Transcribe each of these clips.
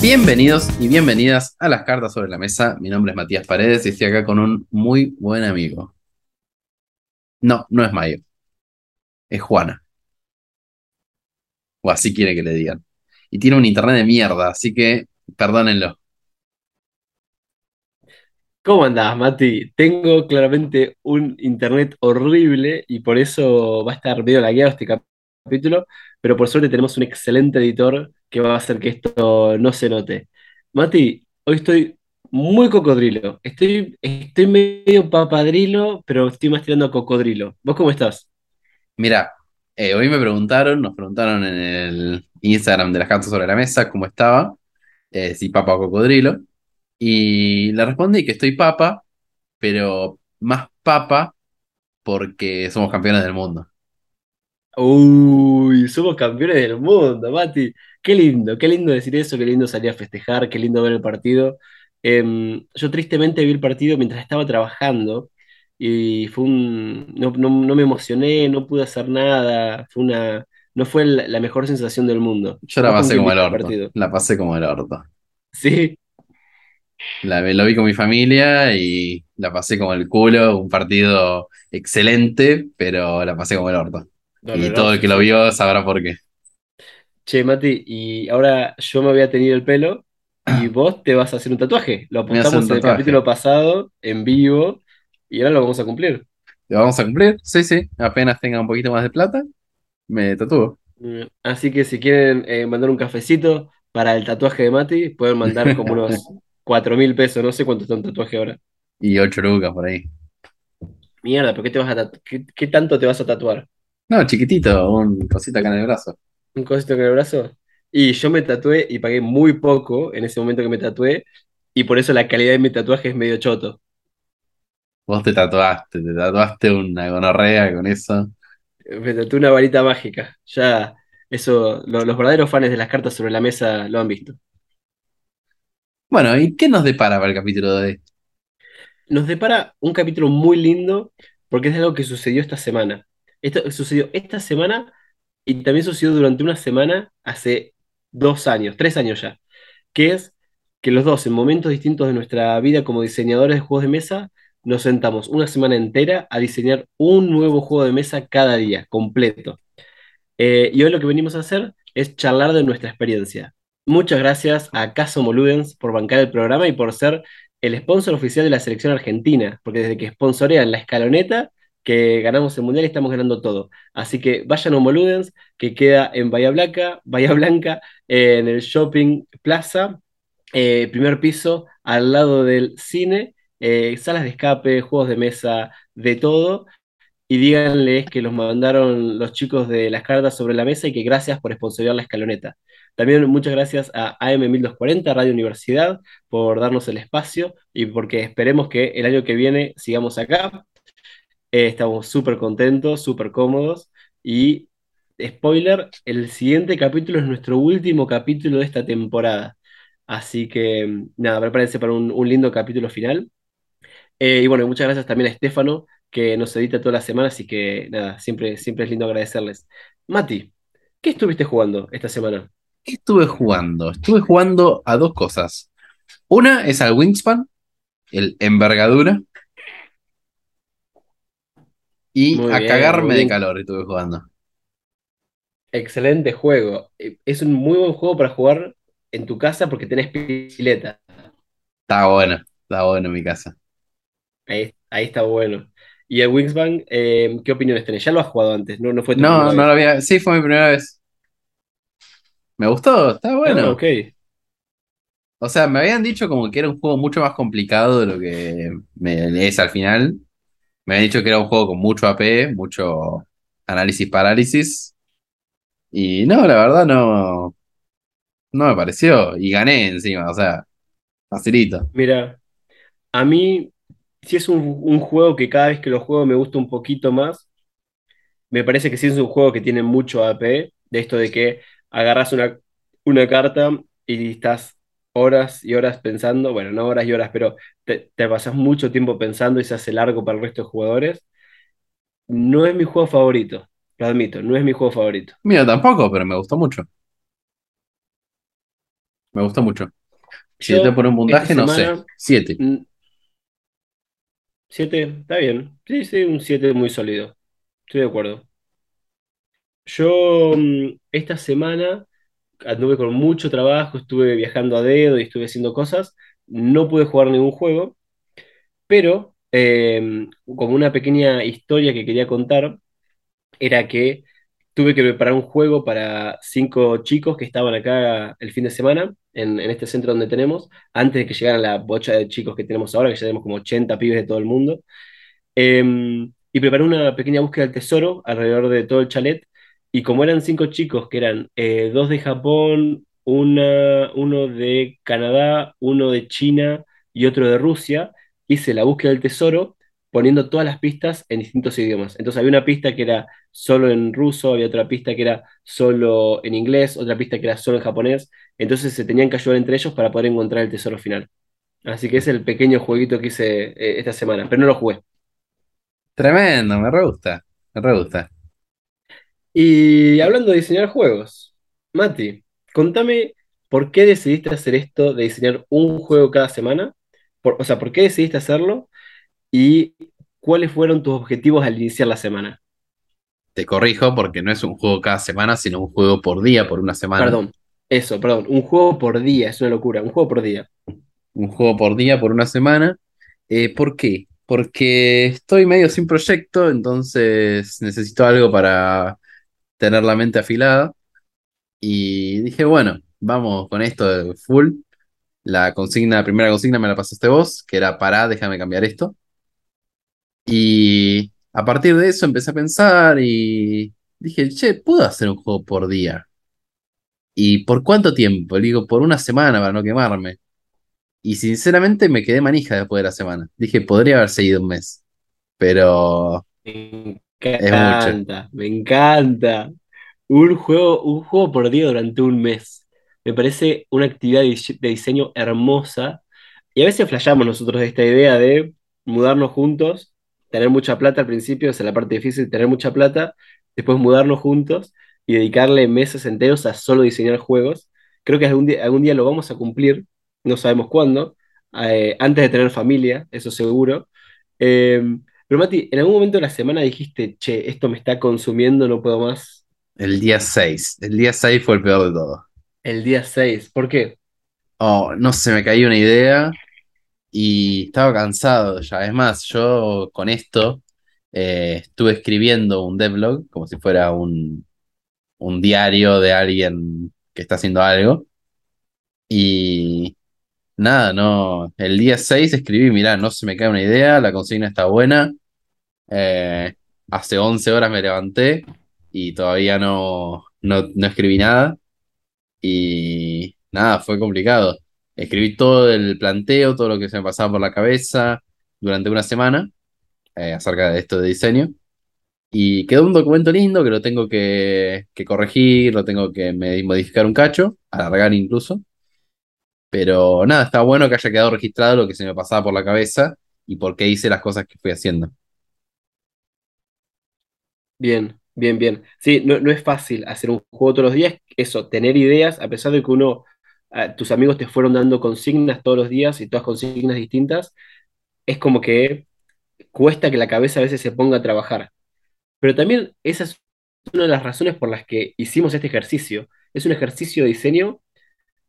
Bienvenidos y bienvenidas a las cartas sobre la mesa. Mi nombre es Matías Paredes y estoy acá con un muy buen amigo. No, no es Mayo. Es Juana. O así quiere que le digan. Y tiene un internet de mierda, así que perdónenlo. ¿Cómo andás, Mati? Tengo claramente un internet horrible y por eso va a estar medio lagueado este capítulo, pero por suerte tenemos un excelente editor que va a hacer que esto no se note. Mati, hoy estoy muy cocodrilo. Estoy, estoy medio papadrilo, pero estoy más tirando a cocodrilo. ¿Vos cómo estás? Mira, eh, hoy me preguntaron, nos preguntaron en el Instagram de las cartas sobre la mesa cómo estaba, eh, si papa o cocodrilo, y le respondí que estoy papa, pero más papa porque somos campeones del mundo. Uy, somos campeones del mundo, Mati. Qué lindo, qué lindo decir eso, qué lindo salir a festejar, qué lindo ver el partido. Em, yo tristemente vi el partido mientras estaba trabajando y fue un... No, no- no me emocioné, no pude hacer nada, fue una... No fue la, la mejor sensación del mundo. Yo la ¿Vos con pasé como el orto, partido? la pasé como el orto. Sí, La, lo vi con mi familia y la pasé como el culo, un partido excelente, pero la pasé como el orto. Y todo el que lo vio sabrá por qué. Che, Mati, y ahora yo me voy a tener el pelo y vos te vas a hacer un tatuaje. Lo Me voy a hacer un apostamos en el capítulo pasado, en vivo, y ahora lo vamos a cumplir. ¿Lo vamos a cumplir? Sí, sí. Apenas tenga un poquito más de plata, me tatúo. Así que si quieren eh, mandar un cafecito para el tatuaje de Mati, pueden mandar como unos cuatro mil pesos, no sé cuánto está un tatuaje ahora. Y ocho lucas por ahí. Mierda, ¿pero qué te vas a qué, qué tanto te vas a tatuar? No, chiquitito, un cosita acá en el brazo. ¿Un cosito en el brazo? Y yo me tatué y pagué muy poco en ese momento que me tatué, y por eso la calidad de mi tatuaje es medio choto. Vos te tatuaste, te tatuaste una gonorrea con eso. Me tatué una varita mágica. Ya, eso, lo- los verdaderos fans de las cartas sobre la mesa lo han visto. Bueno, ¿y qué nos depara para el capítulo de hoy? Nos depara un capítulo muy lindo porque es algo que sucedió esta semana. Esto sucedió esta semana y también sucedió durante una semana hace dos años, tres años ya, que es que los dos, en momentos distintos de nuestra vida como diseñadores de juegos de mesa, nos sentamos una semana entera a diseñar un nuevo juego de mesa cada día, completo. Eh, y hoy lo que venimos a hacer es charlar de nuestra experiencia. Muchas gracias a Caso Moludens por bancar el programa y por ser el sponsor oficial de la selección argentina, porque desde que sponsorean la escaloneta, que ganamos el mundial y estamos ganando todo. Así que vayan a Moludens, que queda en Bahía Blanca, Bahía Blanca, en el Shopping Plaza, eh, primer piso, al lado del cine, eh, salas de escape, juegos de mesa, de todo y díganles que los mandaron los chicos de las cartas sobre la mesa y que gracias por sponsorear la escaloneta. También muchas gracias a AM1240, Radio Universidad, por darnos el espacio y porque esperemos que el año que viene sigamos acá. Eh, estamos súper contentos, súper cómodos y, spoiler, el siguiente capítulo es nuestro último capítulo de esta temporada. Así que, nada, prepárense para un, lindo capítulo final. Eh, y bueno, muchas gracias también a Estefano, que nos edita todas las semanas, así que nada, siempre, siempre es lindo agradecerles. Mati, ¿qué estuviste jugando esta semana? ¿Qué estuve jugando? Estuve jugando a dos cosas. Una es al Wingspan, el envergadura, y Muy a bien, cagarme de calor estuve jugando. Excelente juego. Eh, Es un muy buen juego para jugar en tu casa porque tenés pileta. Estaba bueno, estaba bueno en mi casa. Ahí, ahí está bueno. Y el Wingspan, eh, ¿qué opiniones tenés? Ya lo has jugado antes, no, no fue tu No, no lo había. Sí, fue mi primera vez. Me gustó, está Ah, bueno. ok. O sea, me habían dicho como que era un juego mucho más complicado de lo que me es al final. Me habían dicho que era un juego con mucho AP, mucho análisis parálisis. Y no, la verdad no, no me pareció. Y gané encima, o sea, facilito. Mira, A mí, si es un, un juego que cada vez que lo juego me gusta un poquito más, me parece que sí es un juego que tiene mucho AP, de esto de que agarras una, una carta y estás horas y horas pensando, bueno, no horas y horas, pero te, te pasas mucho tiempo pensando y se hace largo para el resto de jugadores. No es mi juego favorito, lo admito, no es mi juego favorito. Mío tampoco, pero me gustó mucho. Me gustó mucho. Si Yo, te poner un puntaje, no sé. Siete. 7, está bien. Sí, sí, un 7 muy sólido. Estoy de acuerdo. Yo mm, esta semana anduve con mucho trabajo, estuve viajando a dedo y estuve haciendo cosas. No pude jugar ningún juego, pero eh, como una pequeña historia que quería contar, era que tuve que preparar un juego para cinco chicos que estaban acá el fin de semana, en, en este centro donde tenemos, antes de que llegaran la bocha de chicos que tenemos ahora, que ya tenemos como 80 pibes de todo el mundo. Em, y preparé una pequeña búsqueda del tesoro alrededor de todo el chalet. Y como eran cinco chicos, que eran eh, dos de Japón, una, uno de Canadá, uno de China y otro de Rusia, hice la búsqueda del tesoro poniendo todas las pistas en distintos idiomas. Entonces había una pista que era solo en ruso, había otra pista que era solo en inglés, otra pista que era solo en japonés. Entonces se tenían que ayudar entre ellos para poder encontrar el tesoro final. Así que es el pequeño jueguito que hice eh, esta semana, pero no lo jugué. Tremendo, me re gusta. Me re gusta. Y hablando de diseñar juegos, Mati, contame por qué decidiste hacer esto de diseñar un juego cada semana. Por- o sea, ¿por qué decidiste hacerlo? Y cuáles fueron tus objetivos al iniciar la semana. Te corrijo porque no es un juego cada semana, sino un juego por día, por una semana. Perdón, eso, perdón, un juego por día, es una locura, un juego por día. Un juego por día, por una semana. Eh, ¿por qué? Porque estoy medio sin proyecto, entonces necesito algo para tener la mente afilada. Y dije, bueno, vamos con esto de full. La consigna, primera consigna me la pasaste vos, que era pará, déjame cambiar esto. Y a partir de eso empecé a pensar y dije, che, puedo hacer un juego por día. ¿Y por cuánto tiempo? Le digo, por una semana para no quemarme. Y sinceramente me quedé manija después de la semana. Dije, podría haber seguido un mes, pero. Encanta, me encanta. Un juego, un juego por día durante un mes. Me parece una actividad de dise- de diseño hermosa. Y a veces flasheamos nosotros esta idea de mudarnos juntos, tener mucha plata al principio, esa es la parte difícil, tener mucha plata, después mudarnos juntos y dedicarle meses enteros a solo diseñar juegos. Creo que algún día, algún día lo vamos a cumplir, no sabemos cuándo, eh, antes de tener familia, eso seguro. Eh, pero Mati, ¿en algún momento de la semana dijiste, che, esto me está consumiendo, no puedo más? El día seis El día 6 fue el peor de todo. El día seis ¿por qué? Oh, no se me cayó una idea y estaba cansado ya. Es más, yo con esto eh, estuve escribiendo un devlog como si fuera un, un diario de alguien que está haciendo algo. Y nada, no. El día 6 escribí, mirá, no se me cae una idea, la consigna está buena. Eh, hace 11 horas me levanté y todavía no, no, no escribí nada. Y nada, fue complicado. Escribí todo el planteo, todo lo que se me pasaba por la cabeza durante una semana eh, acerca de esto de diseño. Y quedó un documento lindo que lo tengo que, que corregir, lo tengo que modificar un cacho, alargar incluso. Pero nada, está bueno que haya quedado registrado lo que se me pasaba por la cabeza y por qué hice las cosas que fui haciendo. Bien, bien, bien. Sí, no, no es fácil hacer un juego todos los días, eso, tener ideas, a pesar de que uno, tus amigos te fueron dando consignas todos los días y todas consignas distintas, es como que cuesta que la cabeza a veces se ponga a trabajar. Pero también esa es una de las razones por las que hicimos este ejercicio. Es un ejercicio de diseño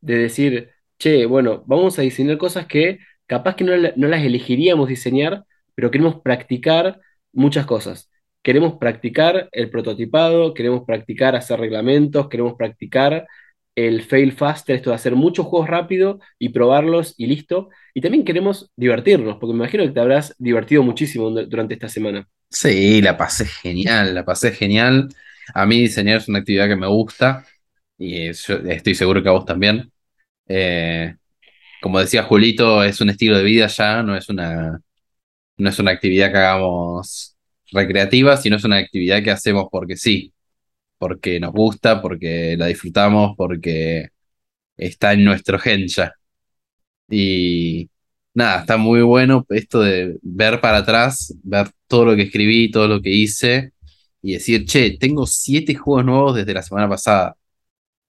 de decir, che, bueno, vamos a diseñar cosas que capaz que no, no las elegiríamos diseñar, pero queremos practicar muchas cosas. Queremos practicar el prototipado, queremos practicar hacer reglamentos, queremos practicar el fail faster, esto de hacer muchos juegos rápido y probarlos y listo. Y también queremos divertirnos, porque me imagino que te habrás divertido muchísimo du- durante esta semana. Sí, la pasé genial, la pasé genial. A mí diseñar es una actividad que me gusta y estoy seguro que a vos también. Eh, como decía Julito, es un estilo de vida ya, no es una, no es una actividad que hagamos recreativa, sino es una actividad que hacemos porque sí, porque nos gusta, porque la disfrutamos, porque está en nuestro gen ya. Y nada, está muy bueno esto de ver para atrás, ver todo lo que escribí, todo lo que hice y decir, che, tengo siete juegos nuevos desde la semana pasada.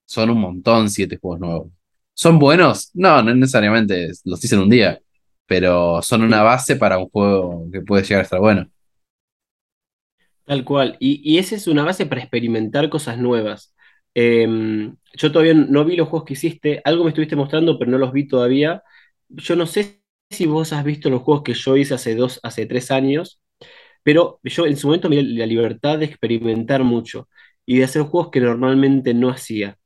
Son un montón siete juegos nuevos. ¿Son buenos? No, no necesariamente los hice en un día, pero son una base para un juego que puede llegar a estar bueno. Tal cual. Y, y esa es una base para experimentar cosas nuevas. Em, yo todavía no vi los juegos que hiciste. Algo me estuviste mostrando, pero no los vi todavía. Yo no sé si vos has visto los juegos que yo hice hace dos, hace tres años, pero yo en su momento me la libertad de experimentar mucho y de hacer juegos que normalmente no hacía.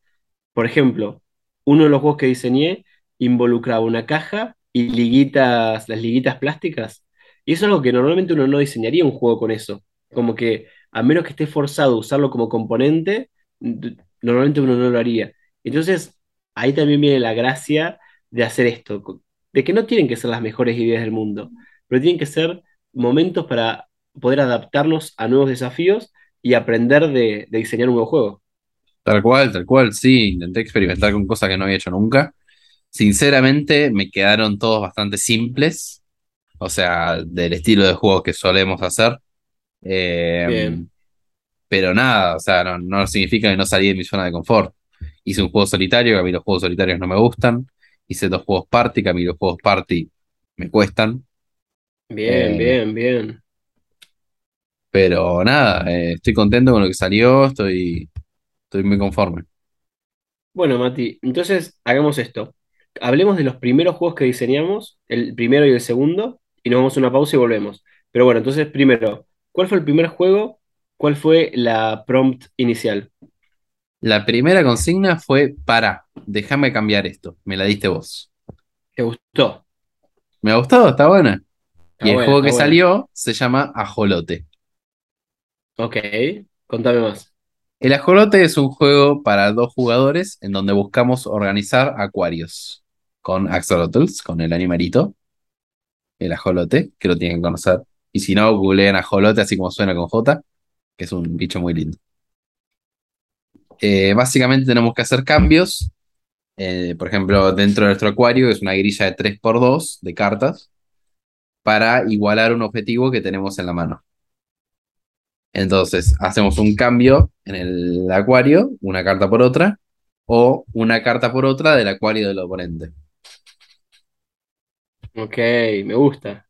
Por ejemplo, uno de los juegos que diseñé involucraba una caja y liguitas, las liguitas plásticas. Y eso es algo que normalmente uno no diseñaría un juego con eso. Como que a menos que esté forzado a usarlo como componente, normalmente uno no lo haría. Entonces, ahí también viene la gracia de hacer esto, de que no tienen que ser las mejores ideas del mundo, pero tienen que ser momentos para poder adaptarnos a nuevos desafíos y aprender de, de diseñar un nuevo juego. Tal cual, tal cual, sí, intenté experimentar con cosas que no había hecho nunca. Sinceramente, me quedaron todos bastante simples, o sea, del estilo de juegos que solemos hacer. Eh, Bien, pero nada, o sea, no, no significa que no salí de mi zona de confort. Hice un juego solitario, que a mí los juegos solitarios no me gustan. Hice dos juegos party, que a mí los juegos party me cuestan. bien, Eh, bien, bien. pero nada, eh, estoy contento con lo que salió, estoy, estoy muy conforme. Bueno, Mati, entonces hagamos esto. Hablemos de los primeros juegos que diseñamos, el primero y el segundo, y nos vamos a una pausa y volvemos. Pero bueno, entonces primero, ¿cuál fue el primer juego? ¿Cuál fue la prompt inicial? La primera consigna fue, para, déjame cambiar esto, me la diste vos. ¿Te gustó? Me ha gustado, está buena. Está Y el buena, juego que buena. salió se llama Ajolote. Ok, contame más. El ajolote es un juego para dos jugadores en donde buscamos organizar acuarios con axolotls, con el animalito, el ajolote, que lo tienen que conocer. Y si no, googleen ajolote así como suena con J, que es un bicho muy lindo. Eh, básicamente tenemos que hacer cambios. eh, por ejemplo, dentro de nuestro acuario es una grilla de tres por dos de cartas para igualar un objetivo que tenemos en la mano. Entonces, hacemos un cambio en el acuario, una carta por otra, o una carta por otra del acuario del oponente. Ok, me gusta.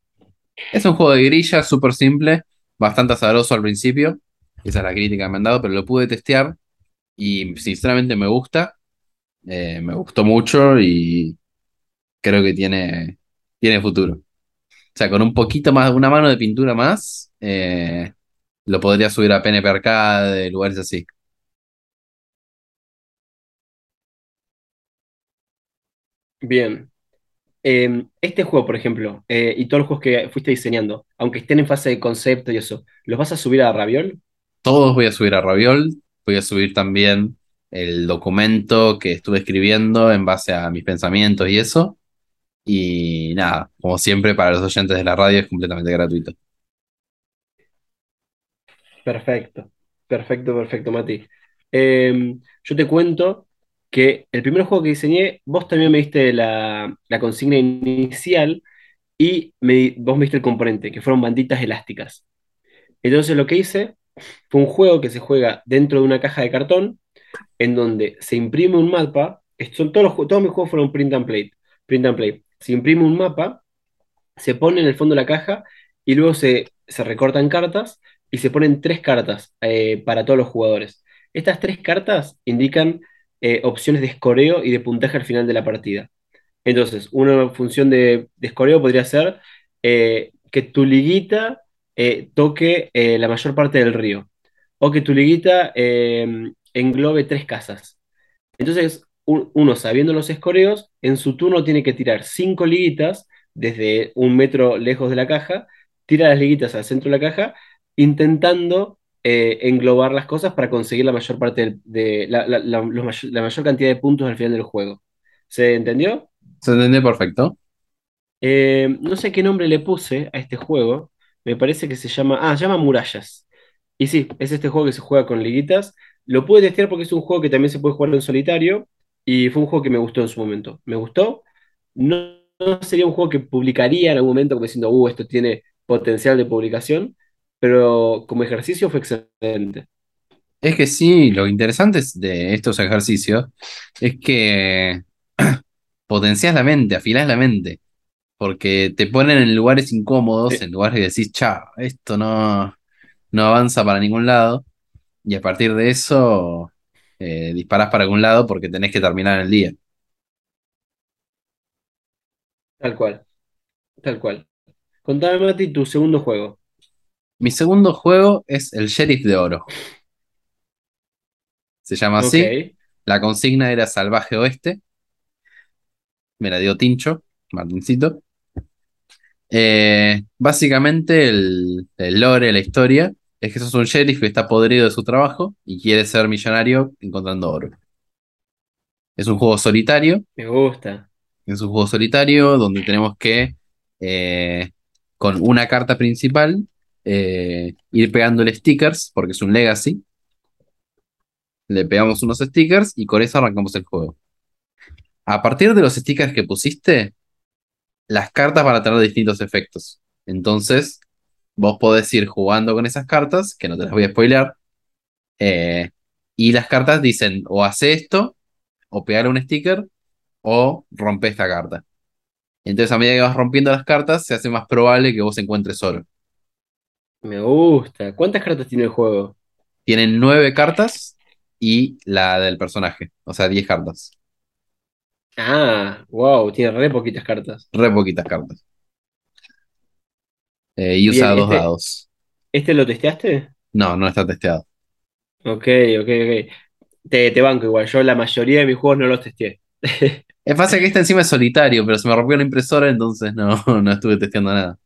Es un juego de grilla súper simple, bastante azaroso al principio. Esa es la crítica que me han dado, pero lo pude testear y sinceramente me gusta. Eh, me gustó mucho y creo que tiene, tiene futuro. O sea, con un poquito más, una mano de pintura más, eh, lo podría subir a PNP Arcade, lugares así. Bien. Eh, este juego, por ejemplo, eh, y todos los juegos que fuiste diseñando, aunque estén en fase de concepto y eso, ¿los vas a subir a Raviol? Todos voy a subir a Raviol, voy a subir también el documento que estuve escribiendo en base a mis pensamientos y eso. Y nada, como siempre, para los oyentes de la radio es completamente gratuito. Perfecto, perfecto, perfecto, Mati. Eh, yo te cuento que el primer juego que diseñé, vos también me diste la, la consigna inicial y me, vos me diste el componente, que fueron banditas elásticas. Entonces lo que hice fue un juego que se juega dentro de una caja de cartón, en donde se imprime un mapa. Son todos, los todos mis juegos fueron print and play. Print and play. Se imprime un mapa se pone en el fondo de la caja y luego se, se recortan cartas y se ponen tres cartas eh, para todos los jugadores. Estas tres cartas indican eh, opciones de escoreo y de puntaje al final de la partida. Entonces, una función de, de escoreo podría ser eh, que tu liguita toque la mayor parte del río o que tu liguita eh, englobe tres casas. Entonces, un- uno sabiendo los escoreos, en su turno tiene que tirar cinco liguitas desde un metro lejos de la caja, tira las liguitas al centro de la caja, intentando eh, englobar las cosas para conseguir la mayor parte del- de la, la- la- los may- la mayor cantidad de puntos al final del juego. ¿Se entendió? Se entendió perfecto. Eh, no sé qué nombre le puse a este juego. Me parece que se llama. Ah, se llama Murallas. Y sí, es este juego que se juega con liguitas. Lo pude testear porque es un juego que también se puede jugar en solitario. Y fue un juego que me gustó en su momento. Me gustó. No, no sería un juego que publicaría en algún momento como diciendo, uh, esto tiene potencial de publicación. Pero como ejercicio fue excelente. Es que sí, lo interesante es de estos ejercicios es que potencias la mente, afilás la mente, porque te ponen en lugares incómodos, Sí, en lugares que decís, cha, esto no, no avanza para ningún lado, y a partir de eso eh, disparás para algún lado porque tenés que terminar el día. tal cual. Tal cual. Contame, Mati, tu segundo juego. Mi segundo juego es el Sheriff de Oro. Se llama así. La consigna era Salvaje Oeste. Me la dio Tincho, Martincito. Eh, básicamente el, el lore, la historia, es que sos un sheriff que está podrido de su trabajo y quiere ser millonario encontrando oro. Es un juego solitario, me gusta. es un juego solitario donde tenemos que, eh, con una carta principal, eh, ir pegándole stickers, porque es un legacy. Le pegamos unos stickers y con eso arrancamos el juego. A partir de los stickers que pusiste, las cartas van a tener distintos efectos. Entonces, vos podés ir jugando con esas cartas, que no te las voy a spoilear, eh, y las cartas dicen o hace esto, o pegar un sticker, o rompe esta carta. Entonces, a medida que vas rompiendo las cartas, se hace más probable que vos encuentres oro. Me gusta. ¿Cuántas cartas tiene el juego? Tienen nueve cartas y la del personaje, o sea, diez cartas. Ah, wow, tiene re poquitas cartas. Re poquitas cartas. Eh, y Bien, usa dos este, dados. ¿este lo testeaste? No, no está testeado. Ok, ok, ok. Te, te banco igual, yo la mayoría de mis juegos no los testeé. Es fácil que este encima es solitario, pero se me rompió la impresora, entonces no, no estuve testeando nada.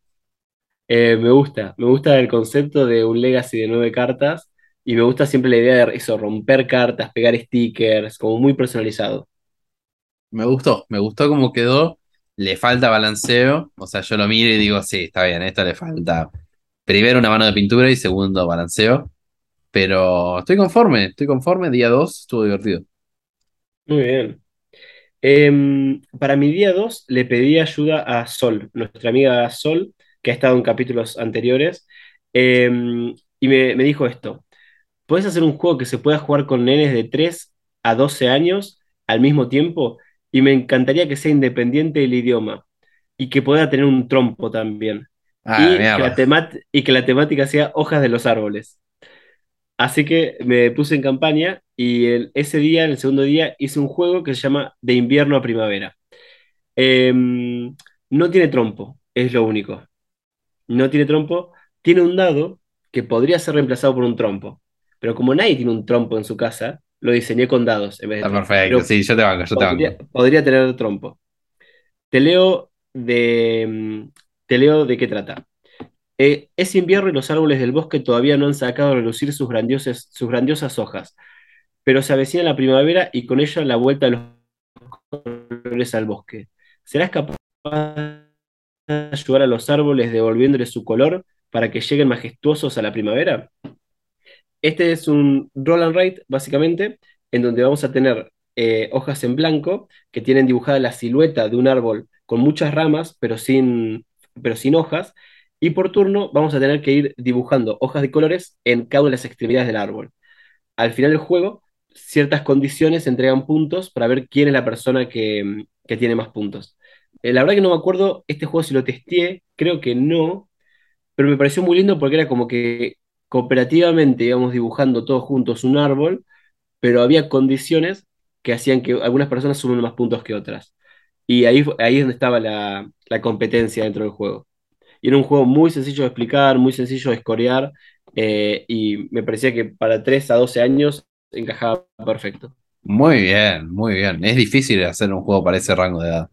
Eh, me gusta, me gusta el concepto de un legacy de nueve cartas y me gusta siempre la idea de eso, romper cartas, pegar stickers, como muy personalizado. Me gustó, me gustó cómo quedó. Le falta balanceo, o sea, yo lo miro y digo, sí, está bien, esto le falta. Primero una mano de pintura y segundo balanceo, pero estoy conforme, estoy conforme. Día 2 estuvo divertido. Muy bien. Em, para mi día 2 le pedí ayuda a Sol, nuestra amiga Sol, que ha estado en capítulos anteriores, em, y me, me dijo esto, ¿puedes hacer un juego que se pueda jugar con nenes de 3 a 12 años al mismo tiempo? Y me encantaría que sea independiente del idioma y que pueda tener un trompo también. Ah, Y que la mierda. temat- y que la temática sea hojas de los árboles. Así que me puse en campaña y el- ese día, el segundo día, hice un juego que se llama De invierno a primavera. Em, no tiene trompo, es lo único. No tiene trompo. Tiene un dado que podría ser reemplazado por un trompo. Pero como nadie tiene un trompo en su casa, lo diseñé con dados en vez de Está trompo. perfecto, Pero sí, yo te banco, yo te banco. podría tener trompo. Te leo de, em, te leo de qué trata. Eh, es invierno y los árboles del bosque todavía no han sacado a relucir sus grandiosas, sus grandiosas hojas, pero se avecina la primavera y con ella la vuelta de los colores al bosque. ¿Serás capaz ayudar a los árboles devolviéndoles su color para que lleguen majestuosos a la primavera? Este es un roll and write, básicamente, en donde vamos a tener eh, hojas en blanco que tienen dibujada la silueta de un árbol con muchas ramas, pero sin, pero sin hojas. Y por turno vamos a tener que ir dibujando hojas de colores en cada una de las extremidades del árbol. Al final del juego, ciertas condiciones entregan puntos para ver quién es la persona que, que tiene más puntos. Eh, la verdad que no me acuerdo este juego si lo testé, creo que no, pero me pareció muy lindo porque era como que cooperativamente íbamos dibujando todos juntos un árbol, pero había condiciones que hacían que algunas personas sumen más puntos que otras. Y ahí, ahí es donde estaba la, la competencia dentro del juego. Y era un juego muy sencillo de explicar, muy sencillo de escorear, eh, y me parecía que para 3 a 12 años encajaba perfecto. Muy bien, muy bien. Es difícil hacer un juego para ese rango de edad.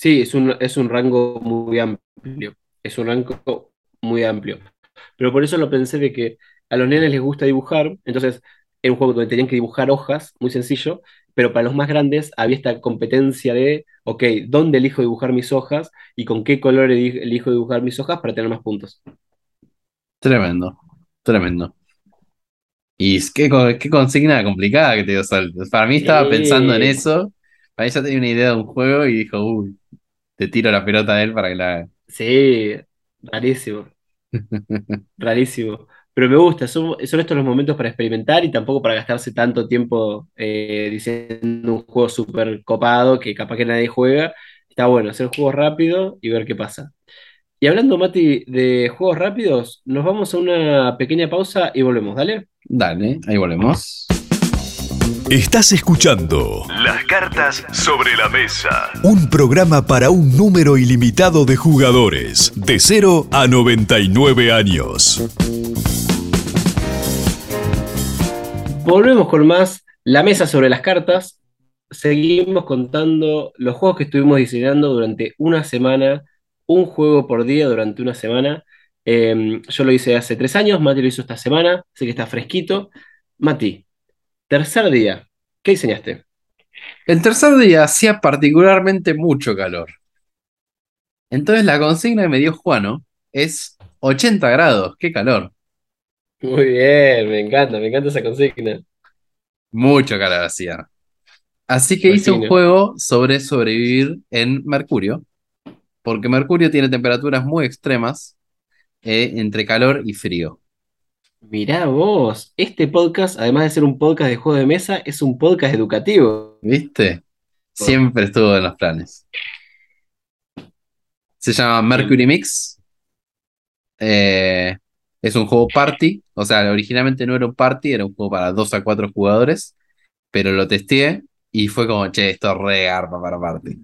Sí, es un, es un rango muy amplio, es un rango muy amplio. Pero por eso lo pensé de que a los nenes les gusta dibujar, entonces era un juego donde tenían que dibujar hojas, muy sencillo, pero para los más grandes había esta competencia de, ok, ¿dónde elijo dibujar mis hojas y con qué color eli- elijo dibujar mis hojas para tener más puntos? Tremendo, tremendo. Y co- qué consigna complicada que te dio Sol. Para mí estaba pensando en eso. Para ya tenía una idea de un juego y dijo, uy, te tiro la pelota a él para que la haga. Sí, rarísimo, rarísimo. Pero me gusta, son, son estos los momentos para experimentar y tampoco para gastarse tanto tiempo eh, diciendo un juego súper copado que capaz que nadie juega. Está bueno, hacer juegos rápido y ver qué pasa. Y hablando, Mati, de juegos rápidos, nos vamos a una pequeña pausa y volvemos, ¿dale? Dale, ahí volvemos. Estás escuchando Las cartas sobre la mesa. un programa para un número ilimitado de jugadores, de 0 a 99 años. Volvemos con más La Mesa sobre las Cartas. Seguimos contando los juegos que estuvimos diseñando durante una semana, un juego por día durante una semana. Eh, yo lo hice hace tres años, Mati lo hizo esta semana, así que está fresquito. Mati, tercer día, ¿qué diseñaste? El tercer día hacía particularmente mucho calor. Entonces la consigna que me dio Juano es 80 grados, qué calor. Muy bien, me encanta, me encanta esa consigna. Mucho calor hacía. Así que hice un juego sobre sobrevivir en Mercurio, porque Mercurio tiene temperaturas muy extremas eh, entre calor y frío. Mirá vos, este podcast, además de ser un podcast de juego de mesa, es un podcast educativo. ¿Viste? Siempre estuvo en los planes. Se llama Mercury Mix. Eh, es un juego party. O sea, originalmente no era un party, era un juego para 2 a 4 jugadores. Pero lo testé y fue como, che, esto es re garpa para party.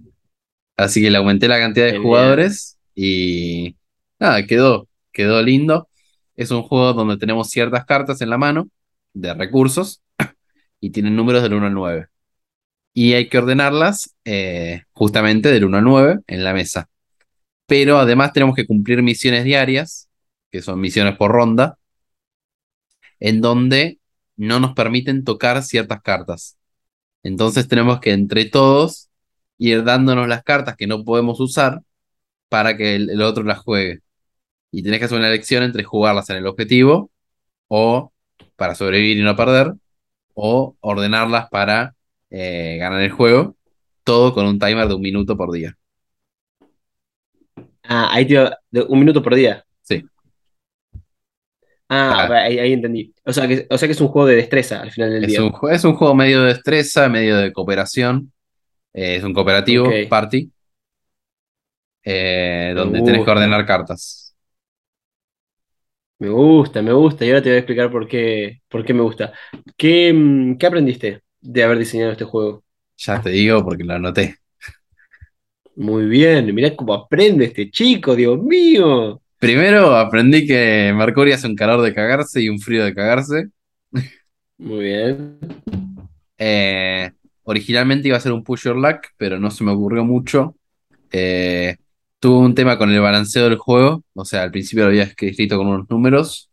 Así que le aumenté la cantidad de Genial. jugadores y nada, quedó, quedó lindo. Es un juego donde tenemos ciertas cartas en la mano de recursos y tienen números del 1 al 9. Y hay que ordenarlas eh, justamente del 1 al 9 en la mesa. Pero además tenemos que cumplir misiones diarias, que son misiones por ronda, en donde no nos permiten tocar ciertas cartas. Entonces tenemos que entre todos ir dándonos las cartas que no podemos usar para que el, el otro las juegue. Y tenés que hacer una elección entre jugarlas en el objetivo o para sobrevivir y no perder, o ordenarlas para eh, ganar el juego, todo con un timer de un minuto por día. Ah, ahí te iba- de un minuto por día. Sí. Ah, Ah. ahí, ahí entendí. O sea, que, o sea que es un juego de destreza al final del Es día. un, es un juego medio de destreza, medio de cooperación. eh, es un cooperativo, party, eh, donde tenés que gusta. ordenar cartas. Me gusta, me gusta. Y ahora te voy a explicar por qué, por qué me gusta. ¿Qué, mm, qué aprendiste de haber diseñado este juego? Ya te digo porque lo anoté. Muy bien, mirá cómo aprende este chico, Dios mío. Primero aprendí que Mercurio hace un calor de cagarse y un frío de cagarse. Muy bien. Eh, originalmente iba a ser un push your luck, pero no se me ocurrió mucho. Eh, tuve un tema con el balanceo del juego, o sea, al principio lo había escrito con unos números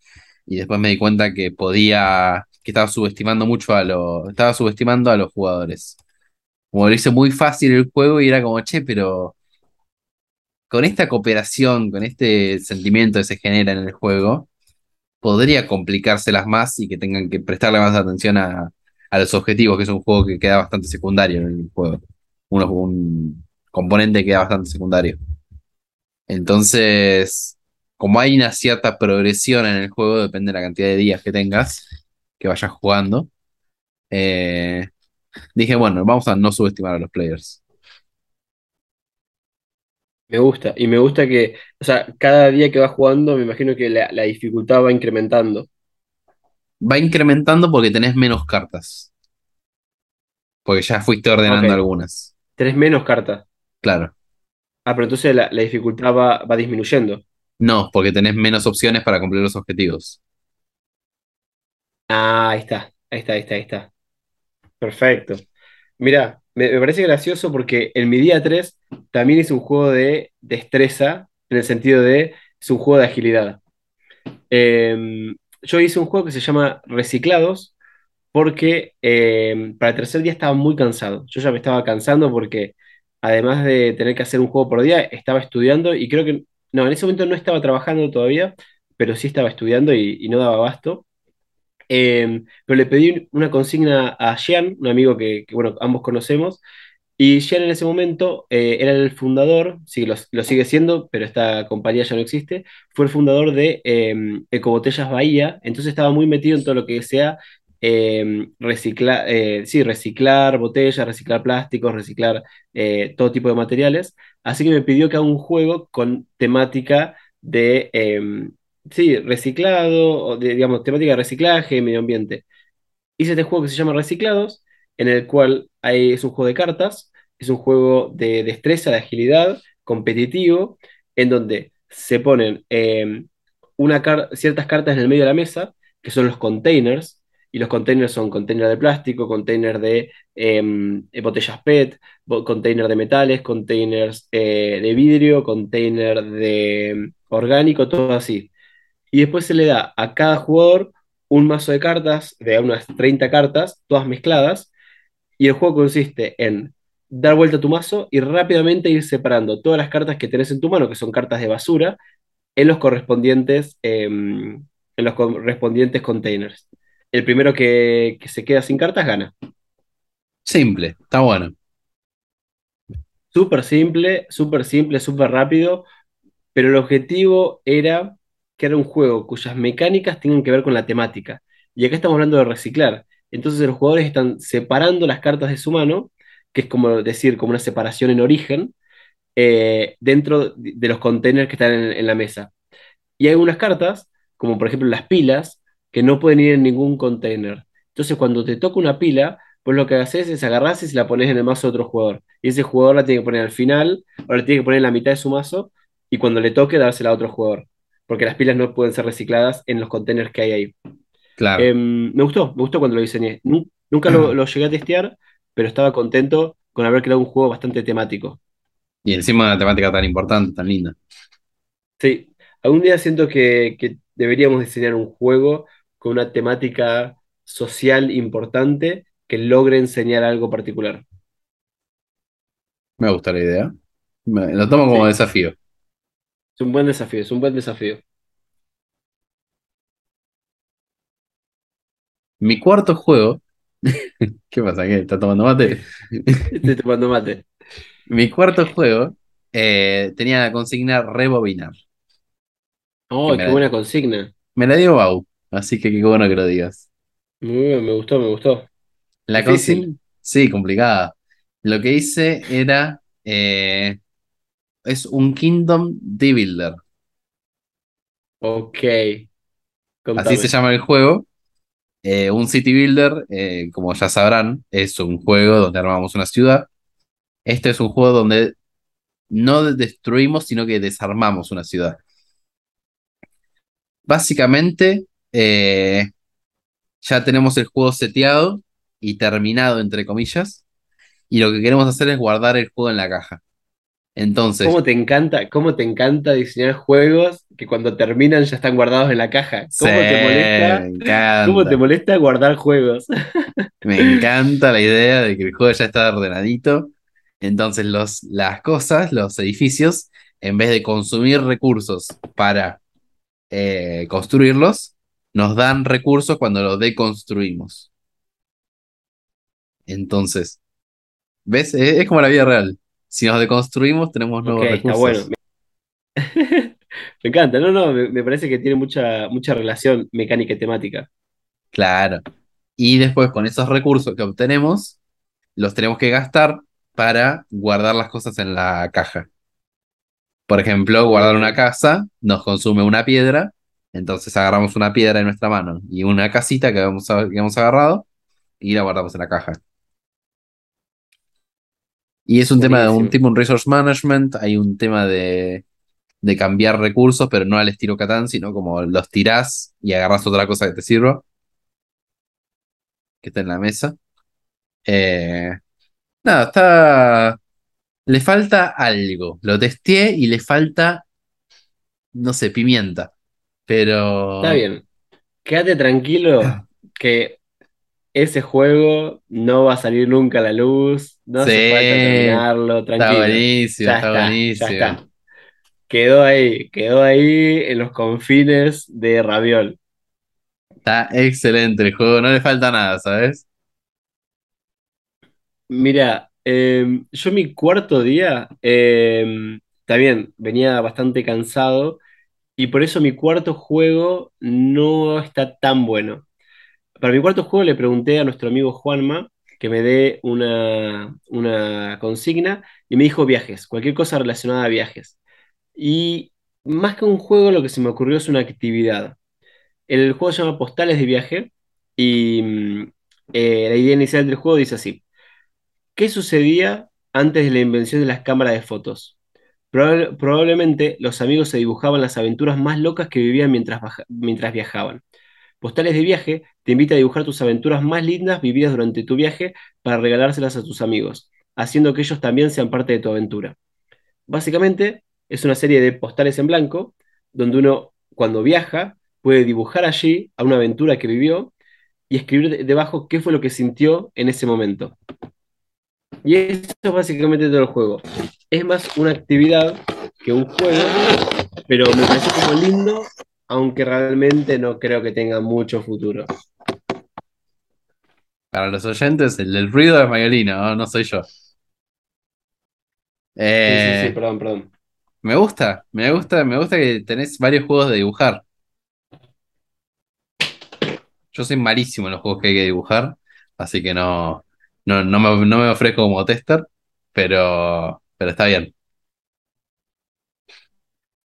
y después me di cuenta que podía, que estaba subestimando mucho a los, estaba subestimando a los jugadores. Como lo hice muy fácil el juego y era como, che, pero con esta cooperación, con este sentimiento que se genera en el juego, podría complicárselas más y que tengan que prestarle más atención a, los objetivos, que es un juego que queda bastante secundario en el juego. Un componente que queda bastante secundario. Entonces, como hay una cierta progresión en el juego, depende de la cantidad de días que tengas, que vayas jugando, eh, dije, bueno, vamos a no subestimar a los players. Me gusta. Y me gusta que, o sea, cada día que vas jugando, me imagino que la, la dificultad va incrementando. Va incrementando porque tenés menos cartas. Porque ya fuiste ordenando algunas. Tenés menos cartas. Claro. Ah, pero entonces la, la dificultad va, va disminuyendo. No, porque tenés menos opciones para cumplir los objetivos. Ah, ahí está, ahí está, ahí está, ahí está. Perfecto. Mira, me, me parece gracioso porque en mi día 3 también es un juego de destreza, en el sentido de, es un juego de agilidad. Eh, yo hice un juego que se llama Reciclados, porque eh, para el tercer día estaba muy cansado. Yo ya me estaba cansando porque además de tener que hacer un juego por día, estaba estudiando y creo que, no, en ese momento no estaba trabajando todavía, pero sí estaba estudiando y, no daba abasto. Eh, pero le pedí una consigna a Jean, un amigo que, bueno, ambos conocemos, y Jean en ese momento eh, era el fundador, sí, lo, lo, sigue siendo, pero esta compañía ya no existe, fue el fundador de eh, Ecobotellas Bahía, entonces estaba muy metido en todo lo que sea eh, reciclar, eh, sí, reciclar botellas, reciclar plásticos, reciclar eh, todo tipo de materiales, así que me pidió que haga un juego con temática de, em, sí, reciclado, de, digamos, temática de reciclaje, medio ambiente. Hice este juego que se llama Reciclados, en el cual hay, es un juego de cartas, es un juego de destreza, de agilidad, competitivo, en donde se ponen eh, una ciertas cartas en el medio de la mesa, que son los containers, y los containers son containers de plástico, containers de eh, botellas PET, containers de metales, containers eh, de vidrio, containers de orgánico, todo así. Y después se le da a cada jugador un mazo de cartas, de unas 30 cartas, todas mezcladas, y el juego consiste en dar vuelta a tu mazo y rápidamente ir separando todas las cartas que tenés en tu mano, que son cartas de basura, en los correspondientes, eh, en los correspondientes containers. El primero que, que, se queda sin cartas gana. Simple, está bueno. Súper simple, súper simple, súper rápido, pero el objetivo era que era un juego cuyas mecánicas tengan que ver con la temática. Y acá estamos hablando de reciclar. Entonces los jugadores están separando las cartas de su mano, que es como decir, como una separación en origen, eh, dentro de los containers que están en, en, la mesa. Y hay algunas cartas, como por ejemplo las pilas, que no pueden ir en ningún container. Entonces cuando te toca una pila, pues lo que haces es agarrás y se la pones en el mazo de otro jugador. Y ese jugador la tiene que poner al final, o la tiene que poner en la mitad de su mazo, y cuando le toque dársela a otro jugador. Porque las pilas no pueden ser recicladas en los containers que hay ahí. Claro. Eh, me gustó, me gustó cuando lo diseñé. Nunca lo, lo, llegué a testear, pero estaba contento con haber creado un juego bastante temático. Y encima una temática tan importante, tan linda. Sí, algún día siento que, que deberíamos diseñar un juego con una temática social importante que logre enseñar algo particular. Me gusta la idea. Me, lo tomo como sí. desafío. Es un buen desafío, es un buen desafío. Mi cuarto juego. ¿Qué pasa? ¿Qué? ¿Está tomando mate? Estoy tomando mate. Mi cuarto juego eh, tenía la consigna rebobinar. Oh, qué buena consigna. Me la dio Bau, así que qué bueno que lo digas. Muy bien, me gustó, me gustó. La consigna. Sí, complicada. Lo que hice era. Eh, es un Kingdom D-Builder. Ok. Contame. Así se llama el juego. Eh, un City Builder, eh, como ya sabrán, es un juego donde armamos una ciudad. Este es un juego donde no destruimos, sino que desarmamos una ciudad. Básicamente, eh, ya tenemos el juego seteado y terminado, entre comillas. Y lo que queremos hacer es guardar el juego en la caja. Entonces. ¿Cómo te encanta, cómo te encanta diseñar juegos que cuando terminan ya están guardados en la caja? ¿Cómo sí, te molesta? ¿Cómo te molesta guardar juegos? Me encanta la idea de que el juego ya está ordenadito. Entonces, los, las cosas, los edificios, en vez de consumir recursos para eh, construirlos, nos dan recursos cuando los deconstruimos. Entonces, ¿ves? Es, es como la vida real si nos deconstruimos, tenemos nuevos okay, recursos. Está bueno. me encanta, no, no, me, me, parece que tiene mucha, mucha relación mecánica y temática. Claro. Y después con esos recursos que obtenemos, los tenemos que gastar para guardar las cosas en la caja. Por ejemplo, guardar una casa nos consume una piedra, entonces agarramos una piedra en nuestra mano y una casita que hemos, que agarrado y la guardamos en la caja. Y es un Buenísimo. tema de un tipo un resource management, hay un tema de, de, cambiar recursos, pero no al estilo Catán, sino como los tirás y agarras otra cosa que te sirva. Que está en la mesa. Eh, nada, está. Le falta algo. Lo testé y le falta. No sé, pimienta. Pero. Está bien. Quédate tranquilo que ese juego no va a salir nunca a la luz, no hace Sí, falta terminarlo, Está tranquilo. buenísimo, Ya está está, ya buenísimo. está. Quedó ahí, quedó ahí en los confines de Raviol. Está excelente el juego, no le falta nada, ¿sabes? Mira, em, yo mi cuarto día, em, también venía bastante cansado y por eso mi cuarto juego no está tan bueno. Para mi cuarto juego le pregunté a nuestro amigo Juanma que me dé una, una consigna y me dijo viajes, cualquier cosa relacionada a viajes. Y más que un juego, lo que se me ocurrió es una actividad. El juego se llama Postales de Viaje y mm, eh, la idea inicial del juego dice así. ¿Qué sucedía antes de la invención de las cámaras de fotos? Probable- probablemente los amigos se dibujaban las aventuras más locas que vivían mientras, mientras viajaban. Postales de viaje te invita a dibujar tus aventuras más lindas vividas durante tu viaje para regalárselas a tus amigos, haciendo que ellos también sean parte de tu aventura. Básicamente es una serie de postales en blanco donde uno cuando viaja puede dibujar allí a una aventura que vivió y escribir de- debajo qué fue lo que sintió en ese momento. Y eso es básicamente todo el juego. Es más una actividad que un juego, pero me parece como lindo, aunque realmente no creo que tenga mucho futuro. Para los oyentes, el ruido es Mayolino, no, No soy yo. Sí, sí, Eh, sí, perdón, perdón. me gusta, me gusta, me gusta que tenés varios juegos de dibujar. Yo soy malísimo en los juegos que hay que dibujar, así que no, no, no me, no me ofrezco como tester, pero, pero está bien.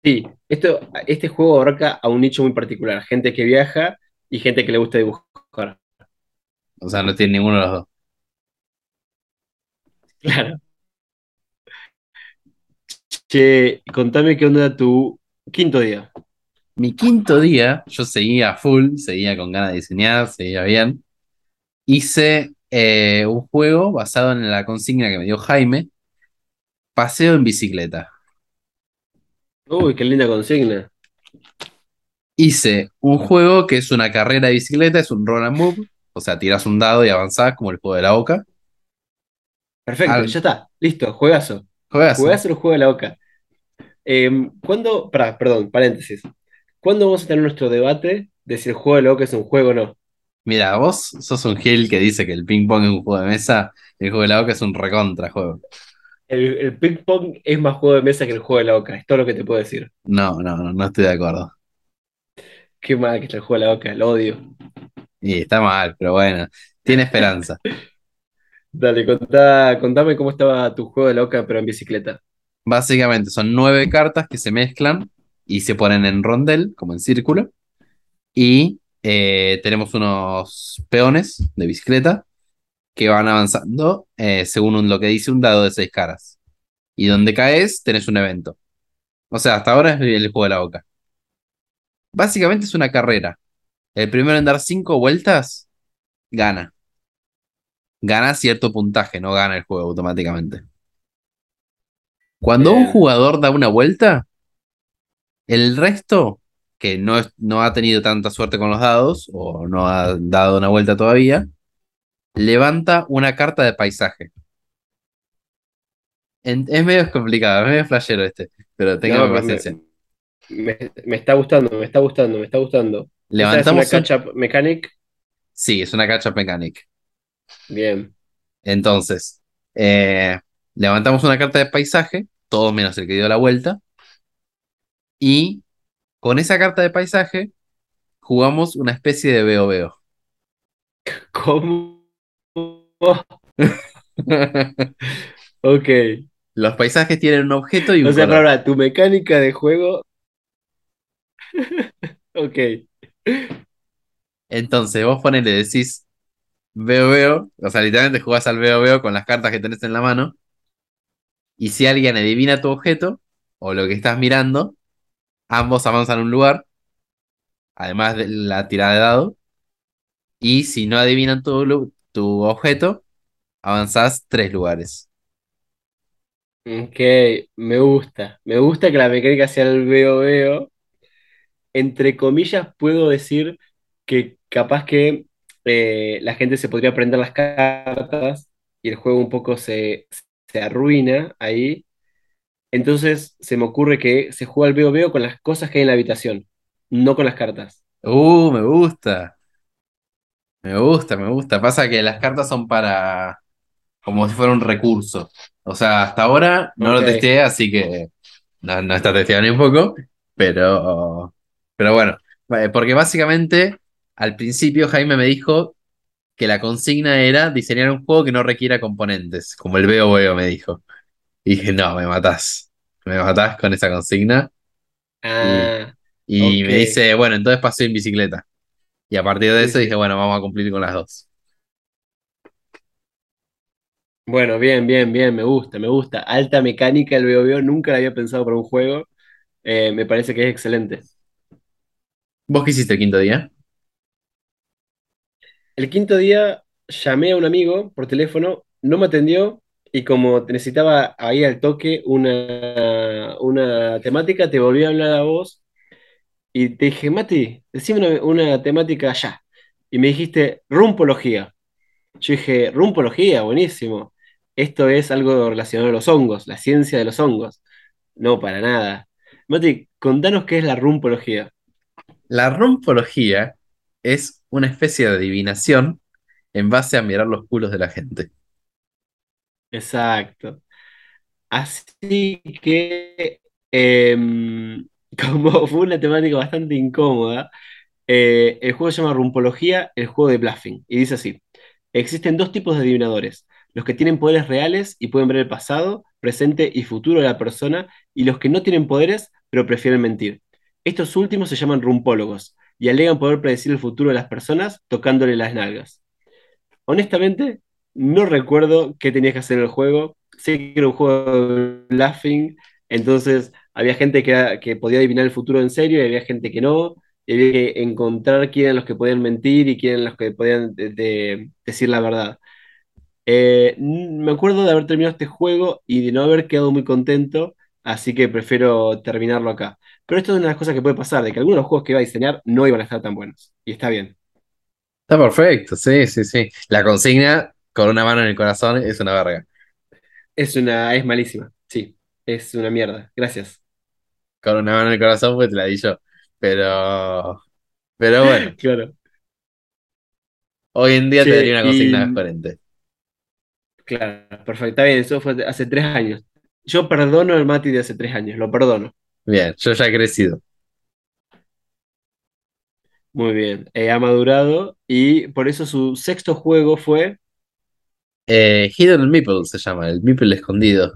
Sí, esto, este juego abarca a un nicho muy particular, gente que viaja y gente que le gusta dibujar. O sea, no tiene ninguno de los dos. Claro. Che, contame qué onda tu quinto día. Mi quinto día, yo seguía full, seguía con ganas de diseñar, seguía bien. Hice eh, un juego basado en la consigna que me dio Jaime, paseo en bicicleta. Uy, qué linda consigna. Hice un juego que es una carrera de bicicleta, es un roll and move, o sea, tirás un dado y avanzás como el juego de la Oca. Perfecto, Al- ya está, listo, juegazo. Juegazo. Juegazo el juego de la Oca. Em, ¿cuándo, pará, perdón, paréntesis. ¿Cuándo vamos a tener nuestro debate de si el juego de la Oca es un juego o no? Mira, vos sos un gil que dice que el ping pong es un juego de mesa, el juego de la Oca es un recontra juego. El, el ping pong es más juego de mesa que el juego de la Oca, es todo lo que te puedo decir. No, no, no, no estoy de acuerdo. Qué mal que está el juego de la Oca, lo odio. Y está mal, pero bueno, tiene esperanza. Dale, contá, contame cómo estaba tu juego de la Oca, pero en bicicleta. Básicamente son nueve cartas que se mezclan y se ponen en rondel, como en círculo. Y eh, tenemos unos peones de bicicleta que van avanzando eh, según un- lo que dice un dado de seis caras. Y donde caes, tenés un evento. O sea, hasta ahora es el juego de la boca. Básicamente es una carrera. El primero en dar cinco vueltas, gana. Gana cierto puntaje, no gana el juego automáticamente. Cuando un Bien. jugador da una vuelta, el resto, que no, es- no ha tenido tanta suerte con los dados o no ha dado una vuelta todavía, levanta una carta de paisaje. En- es medio complicado, es medio flashero este, pero tengan No, paciencia. me- me está gustando, me está gustando, me está gustando. ¿Esa es una Levantamos un- catch-up mechanic? Sí, es una catch-up mechanic. Bien. Entonces, eh, levantamos una carta de paisaje, todos menos el que dio la vuelta, y con esa carta de paisaje jugamos una especie de veo veo. ¿Cómo? Ok. Los paisajes tienen un objeto y un O sea, color. para tu mecánica de juego. Ok. Entonces, vos ponele, decís veo veo, o sea, literalmente jugás al veo veo con las cartas que tenés en la mano, y si alguien adivina tu objeto o lo que estás mirando, ambos avanzan un lugar, además de la tirada de dado, y si no adivinan tu, tu objeto, avanzás tres lugares. Ok, me gusta. Me gusta que la mecánica sea el veo veo. Entre comillas, puedo decir que capaz que eh, la gente se podría aprender las cartas y el juego un poco se, se arruina ahí. Entonces se me ocurre que se juega al veo veo con las cosas que hay en la habitación, no con las cartas. Uh, me gusta. Me gusta, me gusta. Pasa que las cartas son para. como si fuera un recurso. O sea, hasta ahora no lo testé, así que no, no está testeado ni un poco. Pero. Pero bueno. eh, Porque básicamente, al principio Jaime me dijo que la consigna era diseñar un juego que no requiera componentes, como el veo veo me dijo. Y dije, no, me matás. Me matás con esa consigna. Ah, Y me dice, bueno, entonces paseo en bicicleta. Y a partir de eso dije, bueno, vamos a cumplir con las dos. bueno, bien, bien, bien, me gusta, me gusta. Alta mecánica el veo, nunca la había pensado para un juego. Eh, me parece que es excelente. ¿Vos qué hiciste el quinto día? El quinto día llamé a un amigo por teléfono, no me atendió y como necesitaba ahí al toque una, una temática, te volví a hablar a vos y te dije, Mati, decime una, una temática ya. Y me dijiste, rumpología. Yo dije, rumpología, buenísimo. Esto es algo relacionado a los hongos, la ciencia de los hongos. No, para nada. Mati, contanos qué es la rumpología. La rompología es una especie de adivinación en base a mirar los culos de la gente. Exacto. Así que, em, como fue una temática bastante incómoda, eh, el juego se llama Rumpología, el juego de bluffing. Y dice así: existen dos tipos de adivinadores: los que tienen poderes reales y pueden ver el pasado, presente y futuro de la persona, y los que no tienen poderes, pero prefieren mentir. Estos últimos se llaman rumpólogos y alegan poder predecir el futuro de las personas tocándole las nalgas. Honestamente, no recuerdo qué tenías que hacer en el juego. Sé que era un juego de bluffing, entonces había gente que, que podía adivinar el futuro en serio y había gente que no. Y había que encontrar quién eran los que podían mentir y quién eran los que podían de- de- decir la verdad. Eh, me acuerdo de haber terminado este juego y de no haber quedado muy contento, así que prefiero terminarlo acá. Pero esto es una de las cosas que puede pasar, de que algunos de los juegos que iba a diseñar no iban a estar tan buenos. Y está bien. Está perfecto, sí, sí, sí. La consigna con una mano en el corazón es una verga. Es una, es malísima, sí, es una mierda. Gracias. Con una mano en el corazón, pues te la di yo. Pero, pero bueno, Claro, hoy en día te daría una consigna y- diferente. claro, perfecto. Está bien, eso fue hace tres años. Yo perdono al Mati de hace tres años, lo perdono. Bien, yo ya he crecido. Muy bien, eh, ha madurado y por eso su sexto juego fue. Eh, Hidden Meeple se llama, el Meeple escondido.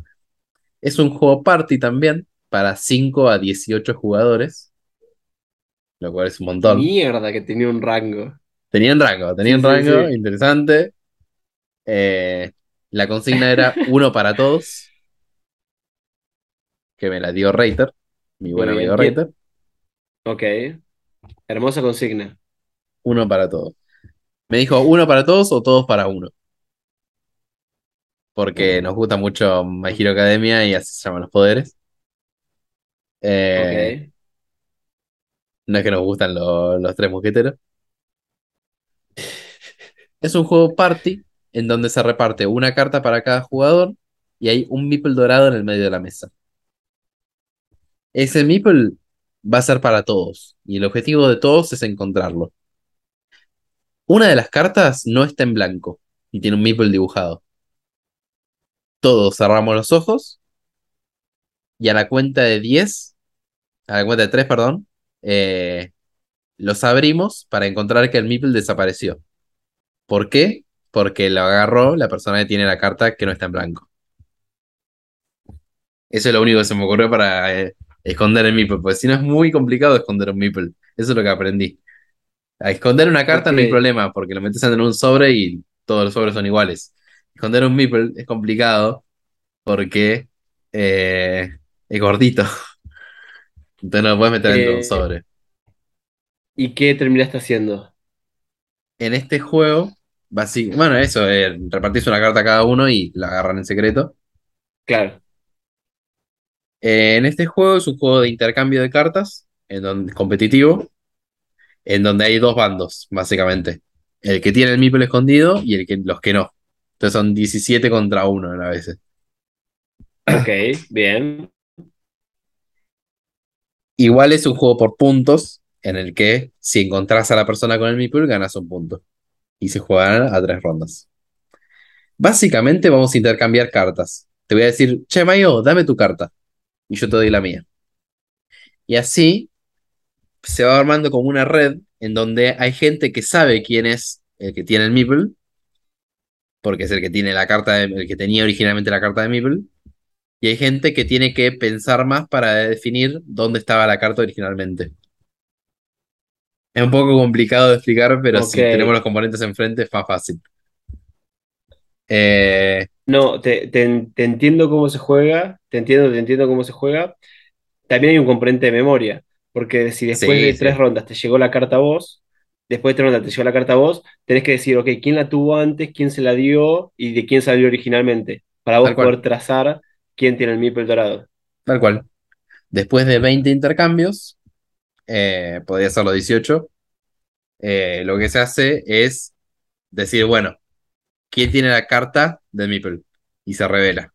Es un juego party también para 5 a 18 jugadores, lo cual es un montón. Mierda, que tenía un rango. Tenían rango, tenían Sí, rango, sí. interesante. Eh, la consigna era uno para todos, que me la dio Reiter, mi buen amigo. Reiter. Ok, hermosa consigna. Uno para todos. Me dijo uno para todos o todos para uno. Porque nos gusta mucho My Hero Academia y así se llaman los poderes. Eh. No es que nos gustan lo- los tres mosqueteros. Es un juego party en donde se reparte una carta para cada jugador y hay un meeple dorado en el medio de la mesa. Ese meeple va a ser para todos y el objetivo de todos es encontrarlo. Una de las cartas no está en blanco y tiene un meeple dibujado. Todos cerramos los ojos y a la cuenta de 10, a la cuenta de 3, perdón, eh, los abrimos para encontrar que el meeple desapareció. ¿Por qué? Porque lo agarró la persona que tiene la carta que no está en blanco. Eso es lo único que se me ocurrió para eh, esconder el meeple, porque si no es muy complicado esconder un meeple. Eso es lo que aprendí. A esconder una carta no hay problema, porque lo metes en un sobre y todos los sobres son iguales. Esconder un meeple es complicado porque eh, es gordito. Entonces no lo puedes meter dentro de un Eh, sobre. ¿Y qué terminaste haciendo? En este juego, bueno, eso, eh, repartís una carta a cada uno y la agarran en secreto. Claro, Eh, en este juego es un juego de intercambio de cartas, en donde, competitivo, en donde hay dos bandos, básicamente. el que tiene el meeple escondido y el que, los que no. Entonces son 17 contra 1 a veces. Ok, bien. Igual es un juego por puntos en el que si encontrás a la persona con el meeple ganas un punto. Y se juegan a tres rondas. Básicamente vamos a intercambiar cartas. Te voy a decir, che, Mayo, dame tu carta. Y yo te doy la mía. Y así se va armando como una red en donde hay gente que sabe quién es el que tiene el meeple, porque es el que tiene la carta, de- el que tenía originalmente la carta de meeple, y hay gente que tiene que pensar más para definir dónde estaba la carta originalmente. Es un poco complicado de explicar, pero si tenemos los componentes enfrente es más fácil. Eh, No, te, te- te entiendo cómo se juega, te entiendo, te entiendo cómo se juega. También hay un componente de memoria, porque si después Sí, de sí. tres rondas te llegó la carta a vos, después de tres rondas te llegó la carta a vos, tenés que decir, ok, ¿quién la tuvo antes, quién se la dio y de quién salió originalmente? Para vos poder trazar quién tiene el meeple dorado. Tal cual. Después de 20 intercambios, eh, podría ser los 18, eh, lo que se hace es decir, bueno, ¿quién tiene la carta del Meeple? Y se revela.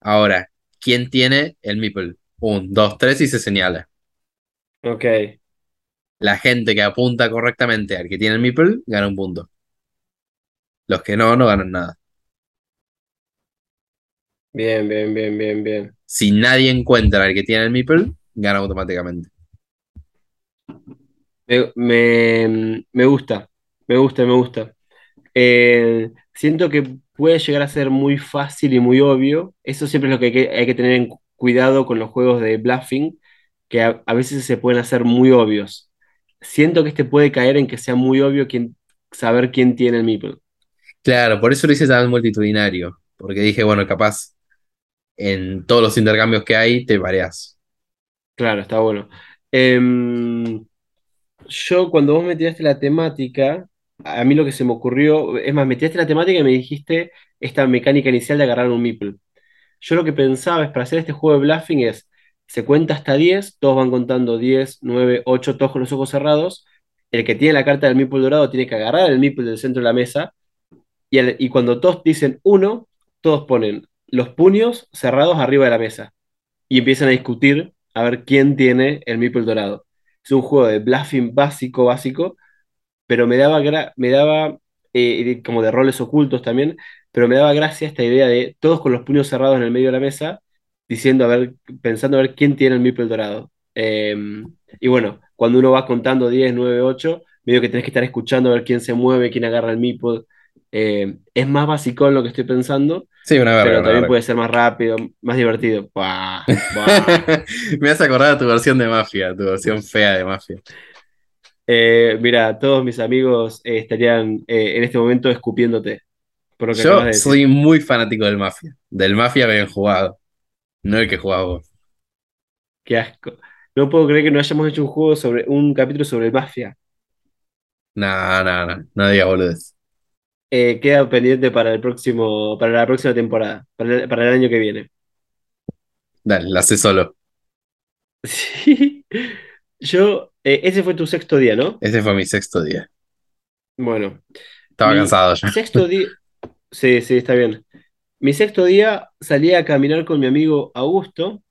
Ahora, ¿quién tiene el Meeple? Un, dos, tres y se señala. Ok, La gente que apunta correctamente al que tiene el Meeple gana un punto. Los que no, no ganan nada. bien, bien, bien, bien, bien. Si nadie encuentra al que tiene el Meeple, gana automáticamente. Me, me- me gusta, me gusta, me gusta. Eh, siento que puede llegar a ser muy fácil y muy obvio. Eso siempre es lo que hay que, hay que tener en cu- cuidado con los juegos de bluffing, que a, a veces se pueden hacer muy obvios. Siento que este puede caer en que sea muy obvio quién, saber quién tiene el meeple. Claro, por eso lo hice tan multitudinario. Porque dije, bueno, capaz en todos los intercambios que hay te mareas. Claro, está bueno. Em, yo, cuando vos me tiraste la temática, a mí lo que se me ocurrió, es más, me tiraste la temática y me dijiste esta mecánica inicial de agarrar un meeple. Yo lo que pensaba es para hacer este juego de bluffing es, se cuenta hasta 10, todos van contando 10, 9, 8, todos con los ojos cerrados. El que tiene la carta del meeple dorado tiene que agarrar el meeple del centro de la mesa y, y cuando todos dicen 1, todos ponen los puños cerrados arriba de la mesa y empiezan a discutir a ver quién tiene el meeple dorado. Es un juego de bluffing básico, básico, pero me daba, me daba eh, como de roles ocultos también, pero me daba gracia esta idea de todos con los puños cerrados en el medio de la mesa, diciendo, a ver, pensando a ver quién tiene el meeple dorado. Eh, y bueno, cuando uno va contando 10, 9, 8, medio que tenés que estar escuchando a ver quién se mueve, quién agarra el meeple. Eh, es más básico en lo que estoy pensando, Sí, una verga, pero una también verga. puede ser más rápido, más divertido. Buah, buah. Me has acordado de tu versión de Mafia, tu versión fea de Mafia. Eh, mira, todos mis amigos eh, estarían eh, en este momento escupiéndote por lo que acabas Yo de soy muy fanático del Mafia. Del Mafia bien jugado. No el que jugás vos. Qué asco. No puedo creer que no hayamos hecho un juego sobre un capítulo sobre mafia. No, no, no. No digas boludez. Eh, queda pendiente para el próximo, para la próxima temporada, para el, para el año que viene. Dale, la sé solo. Sí. Yo, eh, ese fue tu sexto día, ¿no? Ese fue mi sexto día. Bueno, Estaba cansado ya. sexto día. Sí, sí, está bien. Mi sexto día salí a caminar con mi amigo Augusto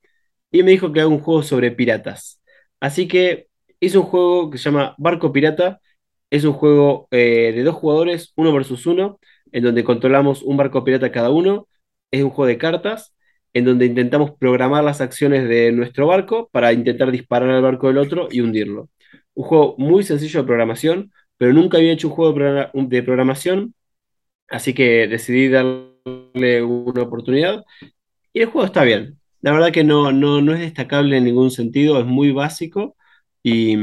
y me dijo que haga un juego sobre piratas. Así que hice un juego que se llama Barco Pirata. Es un juego eh, de dos jugadores, uno versus uno, en donde controlamos un barco pirata cada uno. Es un juego de cartas, en donde intentamos programar las acciones de nuestro barco para intentar disparar al barco del otro y hundirlo. Un juego muy sencillo de programación, pero nunca había hecho un juego de progra- de programación, así que decidí darle una oportunidad. Y el juego está bien. La verdad que no, no, no es destacable en ningún sentido, es muy básico y,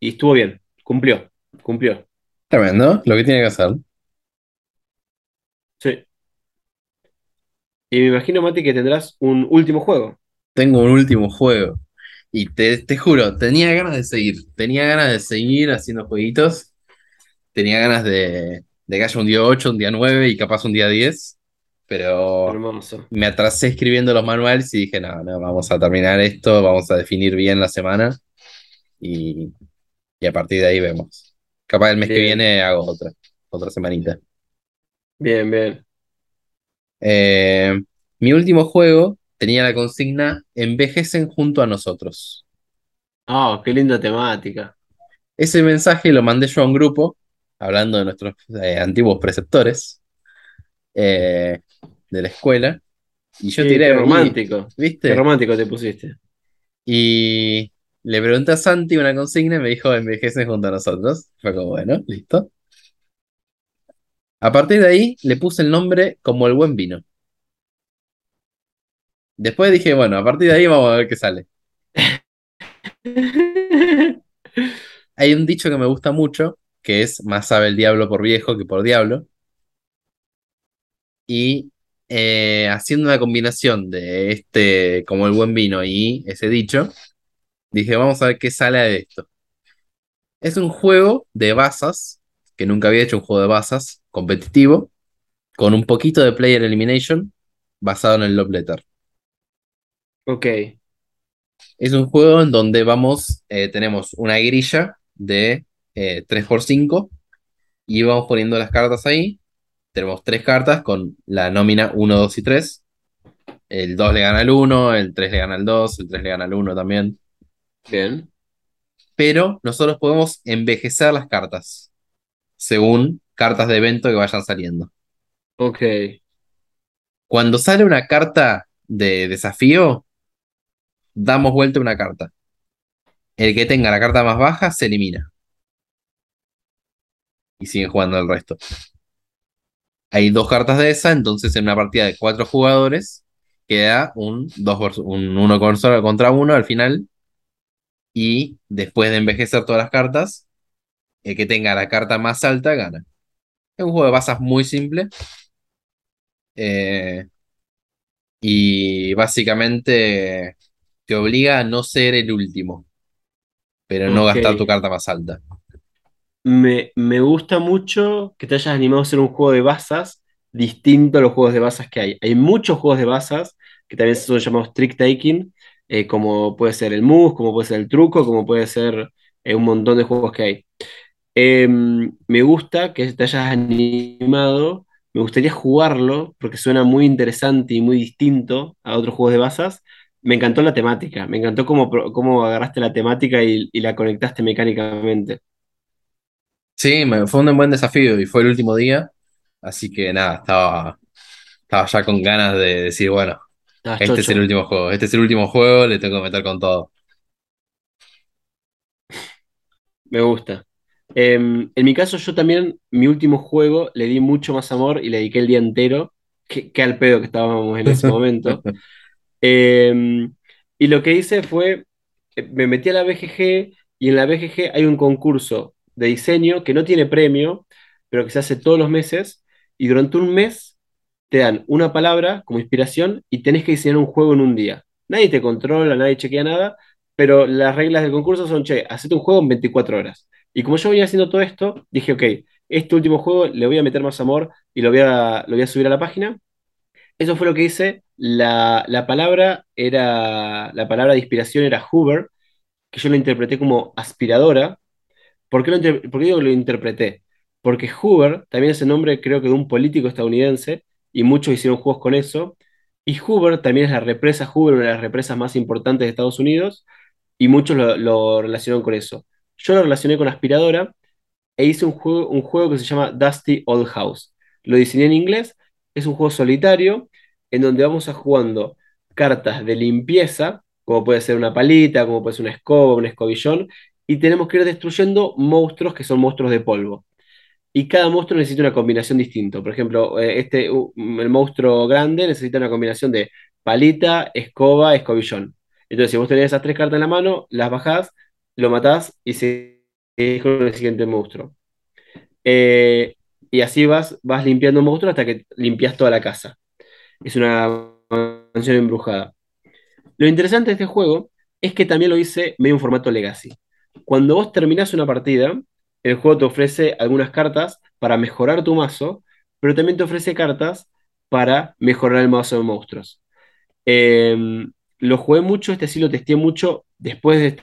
y estuvo bien, cumplió, cumplió. Tremendo, lo que tiene que hacer. Sí. Y me imagino, Mati, que tendrás un último juego. Tengo un último juego. Y te, te juro, tenía ganas de seguir. Tenía ganas de seguir haciendo jueguitos. Tenía ganas de, de que haya un día 8, un día 9 y capaz un día 10. Pero Hermoso. me atrasé escribiendo los manuales y dije, no, no, vamos a terminar esto, vamos a definir bien la semana. Y, y a partir de ahí vemos. Capaz el mes que viene hago otra, otra semanita. Bien, bien. Eh, mi último juego tenía la consigna Envejecen junto a nosotros. Ah, qué linda temática. Ese mensaje lo mandé yo a un grupo, hablando de nuestros eh, antiguos preceptores eh, de la escuela. Y yo Qué, tiré, qué y- romántico. Qué ¿viste? romántico te pusiste. Y le pregunté a Santi una consigna y me dijo envejecen junto a nosotros. Fue como, bueno, listo. A partir de ahí le puse el nombre como el buen vino. Después dije, bueno, a partir de ahí vamos a ver qué sale. Hay un dicho que me gusta mucho, que es más sabe el diablo por viejo que por diablo. Y eh, haciendo una combinación de este, como el buen vino y ese dicho, dije, vamos a ver qué sale de esto. Es un juego de bazas, que nunca había hecho un juego de bazas competitivo, con un poquito de player elimination basado en el Love Letter. Ok, Es un juego en donde vamos, eh, tenemos una grilla de eh, 3x5 y vamos poniendo las cartas ahí. Tenemos tres cartas con la nómina 1, 2 y 3. El 2 le gana al 1, el 3 le gana al 2, el 3 le gana al 1 también. bien. Pero nosotros podemos envejecer las cartas según cartas de evento que vayan saliendo. Ok, Cuando sale una carta de desafío, damos vuelta una carta. El que tenga la carta más baja se elimina. Y siguen jugando el resto. Hay dos cartas de esa, entonces en una partida de cuatro jugadores queda un, dos un uno con- contra uno al final. Y después de envejecer todas las cartas, el que tenga la carta más alta gana. Es un juego de bazas muy simple. eh, y básicamente te obliga a no ser el último, pero no gastar tu carta más alta. Me, me gusta mucho que te hayas animado a hacer un juego de bazas distinto a los juegos de bazas que hay. Hay muchos juegos de bazas que también son llamados trick taking, eh, como puede ser el mus, como puede ser el truco, como puede ser eh, un montón de juegos que hay. Em, me gusta que te hayas animado, me gustaría jugarlo porque suena muy interesante y muy distinto a otros juegos de bazas. Me encantó la temática, me encantó cómo, cómo agarraste la temática y, y la conectaste mecánicamente. Sí, me- fue un buen desafío y fue el último día, así que nada, estaba, estaba ya con ganas de decir, bueno, este es el último juego, este es el último juego, le tengo que meter con todo. Me gusta. Em, en mi caso, yo también, mi último juego, le di mucho más amor y le dediqué el día entero, que, que al pedo que estábamos en ese momento. Em, y lo que hice fue, eh, me metí a la BGG y en la BGG hay un concurso de diseño que no tiene premio, pero que se hace todos los meses y durante un mes te dan una palabra como inspiración y tenés que diseñar un juego en un día. Nadie te controla, nadie chequea nada, pero las reglas del concurso son, che, hacete un juego en 24 horas. Y como yo venía haciendo todo esto, dije, ok, este último juego le voy a meter más amor y lo voy a, lo voy a subir a la página. Eso fue lo que hice. La, la palabra era, la palabra de inspiración era Hoover, que yo lo interpreté como aspiradora. ¿Por qué, lo digo que lo interpreté? Porque Hoover también es el nombre, creo que, de un político estadounidense, y muchos hicieron juegos con eso. Y Hoover también es la represa Hoover, una de las represas más importantes de Estados Unidos, y muchos lo, lo relacionaron con eso. Yo lo relacioné con aspiradora e hice un juego, un juego que se llama Dusty Old House. Lo diseñé en inglés, es un juego solitario en donde vamos a jugando cartas de limpieza, como puede ser una palita, como puede ser una escoba, un escobillón, y tenemos que ir destruyendo monstruos que son monstruos de polvo. Y cada monstruo necesita una combinación distinta. Por ejemplo, eh, este, uh, el monstruo grande necesita una combinación de palita, escoba, escobillón. Entonces, si vos tenés esas tres cartas en la mano, las bajás, lo matás y seguís con el siguiente monstruo. Eh, y así vas, vas limpiando monstruos hasta que limpias toda la casa. Es una mansión embrujada. Lo interesante de este juego es que también lo hice medio en formato legacy. Cuando vos terminás una partida, el juego te ofrece algunas cartas para mejorar tu mazo, pero también te ofrece cartas para mejorar el mazo de monstruos. Eh, lo jugué mucho, este sí lo testé mucho después de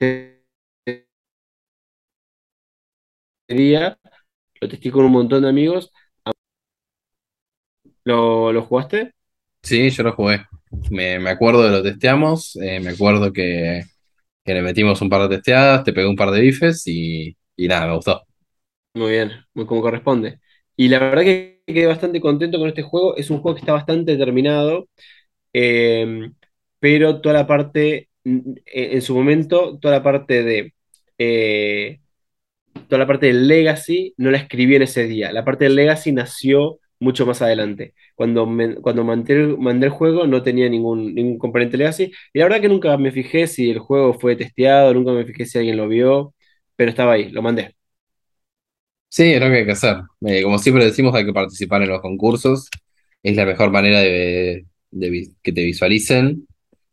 este día, lo testé con un montón de amigos. ¿Lo, lo jugaste? Sí, yo lo jugué. Me, me acuerdo de lo testeamos, eh, me acuerdo que, que le metimos un par de testeadas, te pegué un par de bifes y, y nada, me gustó. Muy bien, muy como corresponde. Y la verdad que quedé bastante contento con este juego. Es un juego que está bastante terminado, eh, pero toda la parte, en en su momento, toda la parte de eh, toda la parte del Legacy no la escribí en ese día. La parte del Legacy nació mucho más adelante. Cuando, me- cuando mandé, el- mandé el juego no tenía ningún, ningún componente Legacy. Y la verdad que nunca me fijé si el juego fue testeado, nunca me fijé si alguien lo vio, pero estaba ahí, lo mandé. Sí, es lo que hay que hacer. Eh, como siempre decimos, hay que participar en los concursos. Es la mejor manera de, de que te visualicen,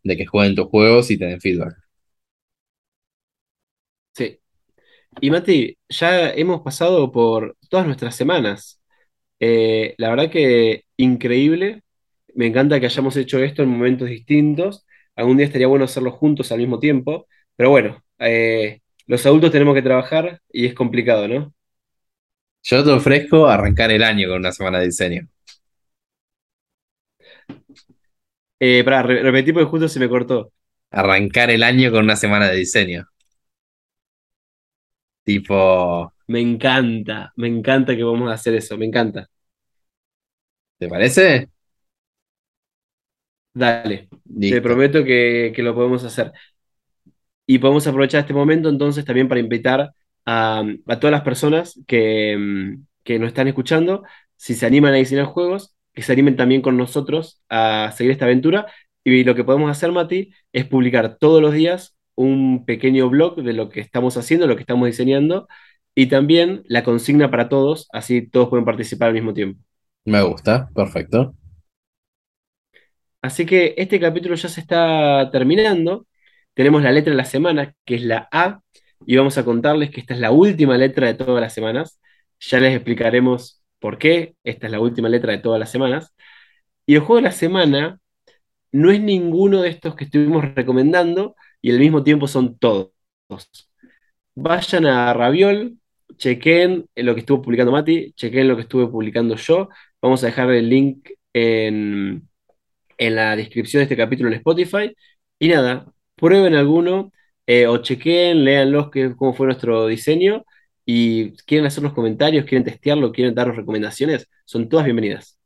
de que jueguen tus juegos y te den feedback. Sí. Y Mati, ya hemos pasado por todas nuestras semanas. Eh, la verdad que increíble. Me encanta que hayamos hecho esto en momentos distintos. Algún día estaría bueno hacerlo juntos al mismo tiempo. Pero bueno, eh, los adultos tenemos que trabajar y es complicado, ¿no? Yo te ofrezco arrancar el año con una semana de diseño. Eh, pará, re- repetí porque justo se me cortó. Arrancar el año con una semana de diseño. Tipo, Me encanta, me encanta que vamos a hacer eso, me encanta. ¿te parece? Dale, te prometo que, que lo podemos hacer. Y podemos aprovechar este momento entonces también para invitar a, a todas las personas que, que nos están escuchando, si se animan a diseñar juegos, que se animen también con nosotros a seguir esta aventura. Y lo que podemos hacer, Mati, es publicar todos los días un pequeño blog de lo que estamos haciendo, lo que estamos diseñando, y también la consigna para todos, así todos pueden participar al mismo tiempo. Me gusta, perfecto. Así que este capítulo ya se está terminando. Tenemos la letra de la semana, que es la A, y vamos a contarles que esta es la última letra de todas las semanas. Ya les explicaremos por qué esta es la última letra de todas las semanas. Y el juego de la semana no es ninguno de estos que estuvimos recomendando, y al mismo tiempo son todos. Vayan a Raviol, chequen lo que estuvo publicando Mati, chequen lo que estuve publicando yo. Vamos a dejar el link en, en la descripción de este capítulo en Spotify. Y nada, prueben alguno eh, o chequen, léanlos que, cómo fue nuestro diseño. Y quieren hacer los comentarios, quieren testearlo, quieren darnos recomendaciones, son todas bienvenidas.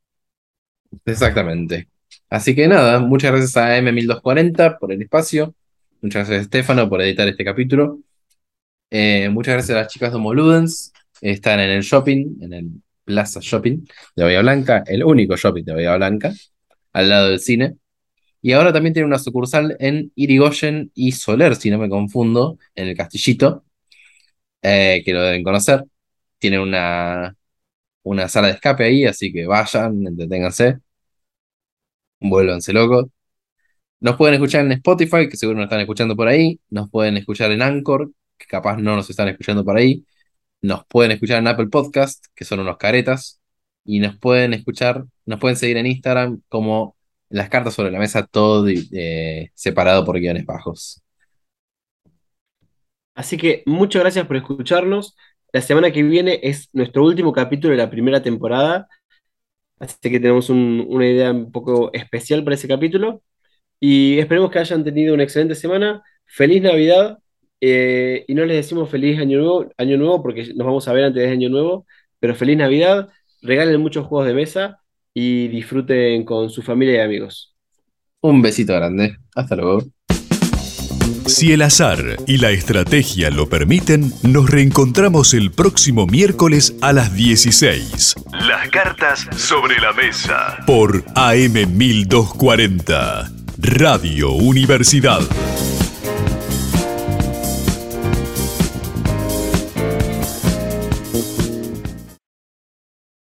Exactamente. Así que nada, muchas gracias a M1240 por el espacio. Muchas gracias Estefano por editar este capítulo. Eh, muchas gracias a las chicas de Homo Ludens. Están en el shopping, en el Plaza Shopping de Bahía Blanca, el único shopping de Bahía Blanca, al lado del cine. Y ahora también tiene una sucursal en Irigoyen y Soler, si no me confundo, en el Castillito, eh, que lo deben conocer. Tienen una, una sala de escape ahí, así que vayan, entreténganse, vuélvanse locos. Nos pueden escuchar en Spotify, que seguro nos están escuchando por ahí. Nos pueden escuchar en Anchor, que capaz no nos están escuchando por ahí. Nos pueden escuchar en Apple Podcast, que son unos caretas. Y nos pueden escuchar, nos pueden seguir en Instagram como las cartas sobre la mesa, todo separado por guiones bajos. Así que muchas gracias por escucharnos. La semana que viene es nuestro último capítulo de la primera temporada. Así que tenemos un- una idea un poco especial para ese capítulo. Y esperemos que hayan tenido una excelente semana. Feliz Navidad. Eh, y no les decimos feliz año nuevo, año nuevo porque nos vamos a ver antes de año nuevo. Pero feliz Navidad. Regalen muchos juegos de mesa y disfruten con su familia y amigos. Un besito grande. Hasta luego. Si el azar y la estrategia lo permiten, nos reencontramos el próximo miércoles a las 16 Las cartas sobre la mesa. por AM1240, Radio Universidad.